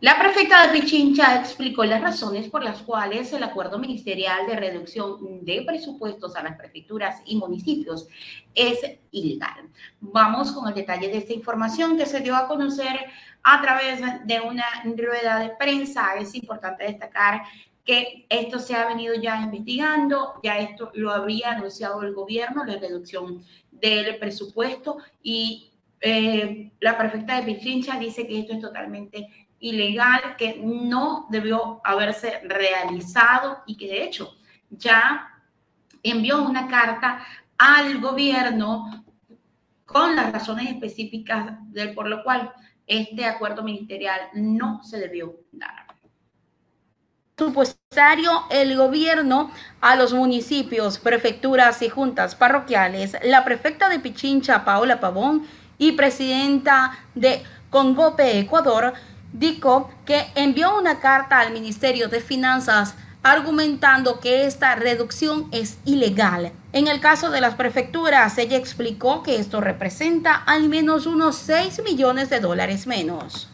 La prefecta de Pichincha explicó las razones por las cuales el acuerdo ministerial de reducción de presupuestos a las prefecturas y municipios es ilegal. Vamos con el detalle de esta información que se dio a conocer a través de una rueda de prensa. Es importante destacar que esto se ha venido ya investigando, ya esto lo había anunciado el gobierno, la reducción del presupuesto y eh, la prefecta de Pichincha dice que esto es totalmente ilegal que no debió haberse realizado y que de hecho ya envió una carta al gobierno con las razones específicas del por lo cual este acuerdo ministerial no se debió dar. Supuestario el gobierno a los municipios, prefecturas y juntas parroquiales, la prefecta de Pichincha, Paola Pavón, y presidenta de Congope, Ecuador, dijo que envió una carta al Ministerio de Finanzas argumentando que esta reducción es ilegal. En el caso de las prefecturas, ella explicó que esto representa al menos unos 6 millones de dólares menos.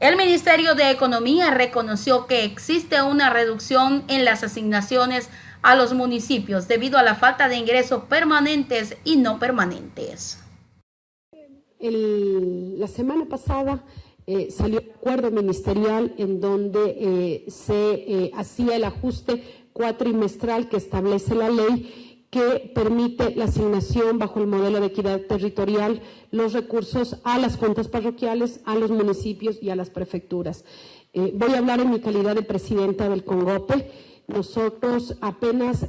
El Ministerio de Economía reconoció que existe una reducción en las asignaciones a los municipios debido a la falta de ingresos permanentes y no permanentes. la semana pasada eh, salió un acuerdo ministerial en donde eh, se eh, hacía el ajuste cuatrimestral que establece la ley que permite la asignación bajo el modelo de equidad territorial los recursos a las cuentas parroquiales, a los municipios y a las prefecturas. voy a hablar en mi calidad de presidenta del CONGOPE. Nosotros apenas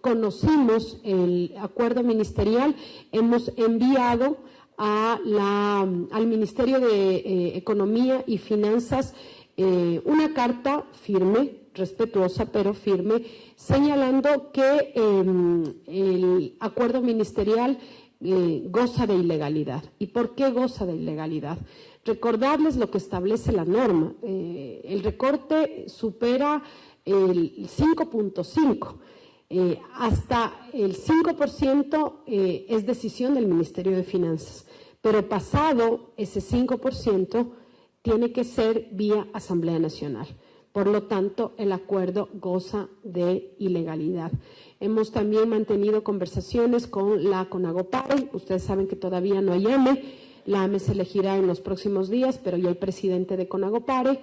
conocimos el acuerdo ministerial, hemos enviado al Ministerio de eh, Economía y Finanzas eh, una carta firme, respetuosa pero firme, señalando que em, el acuerdo ministerial eh, goza de ilegalidad. ¿Y por qué goza de ilegalidad? Recordarles lo que establece la norma. el recorte supera el 5.5. hasta el 5% es decisión del Ministerio de Finanzas pero pasado ese 5% tiene que ser vía Asamblea Nacional. Por lo tanto, el acuerdo goza de ilegalidad. Hemos también mantenido conversaciones con la CONAGOPARE. Ustedes saben que todavía no hay AME. La AME se elegirá en los próximos días, pero ya hay presidente de CONAGOPARE,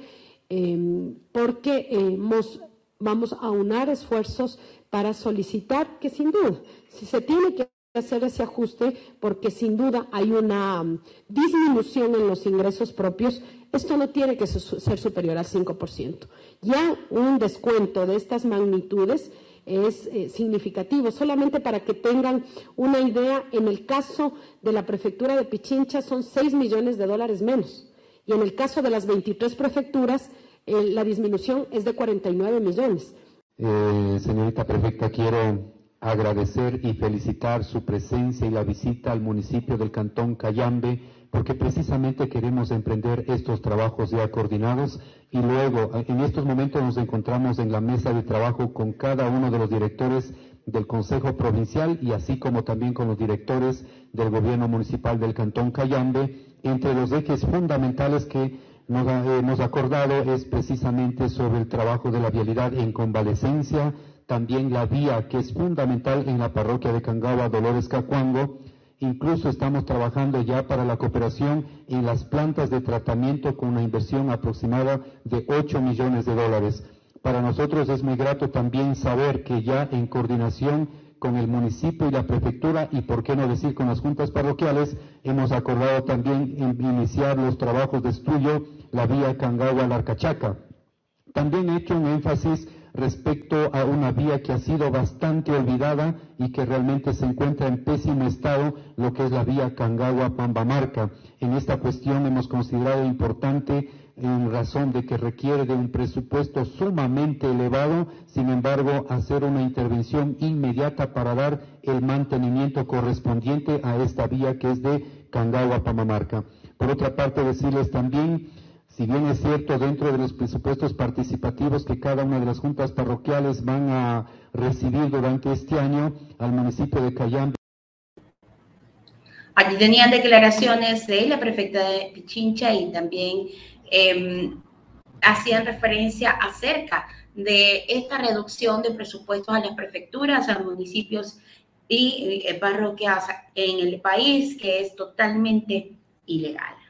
em, porque hemos, vamos a unar esfuerzos para solicitar que sin duda, si se tiene que hacer ese ajuste porque sin duda hay una um, disminución en los ingresos propios. Esto no tiene que ser superior al 5%. Ya un descuento de estas magnitudes es eh, significativo. Solamente para que tengan una idea, en el caso de la prefectura de Pichincha son 6 millones de dólares menos. Y en el caso de las 23 prefecturas, eh, la disminución es de 49 millones. Eh, señorita prefecta, quiero agradecer y felicitar su presencia y la visita al municipio del Cantón Cayambe, porque precisamente queremos emprender estos trabajos ya coordinados y luego en estos momentos nos encontramos en la mesa de trabajo con cada uno de los directores del Consejo Provincial y así como también con los directores del Gobierno Municipal del Cantón Cayambe, entre los ejes fundamentales que nos hemos acordado es precisamente sobre el trabajo de la vialidad en convalecencia, también la vía que es fundamental en la parroquia de Cangaba, Dolores Cacuango. Incluso estamos trabajando ya para la cooperación en las plantas de tratamiento con una inversión aproximada de 8 millones de dólares. Para nosotros es muy grato también saber que ya en coordinación con el municipio y la prefectura y por qué no decir con las juntas parroquiales, hemos acordado también iniciar los trabajos de estudio la vía Cangagua-Larcachaca. También he hecho un énfasis respecto a una vía que ha sido bastante olvidada y que realmente se encuentra en pésimo estado, lo que es la vía Cangagua-Pambamarca. En esta cuestión hemos considerado importante en razón de que requiere de un presupuesto sumamente elevado, sin embargo, hacer una intervención inmediata para dar el mantenimiento correspondiente a esta vía que es de Cangagua-Pambamarca. Por otra parte, decirles también si bien es cierto dentro de los presupuestos participativos que cada una de las juntas parroquiales van a recibir durante este año al municipio de Cayambe. Allí tenían declaraciones de la prefecta de Pichincha y también em, hacían referencia acerca de esta reducción de presupuestos a las prefecturas, a los municipios y eh, parroquias en el país, que es totalmente ilegal.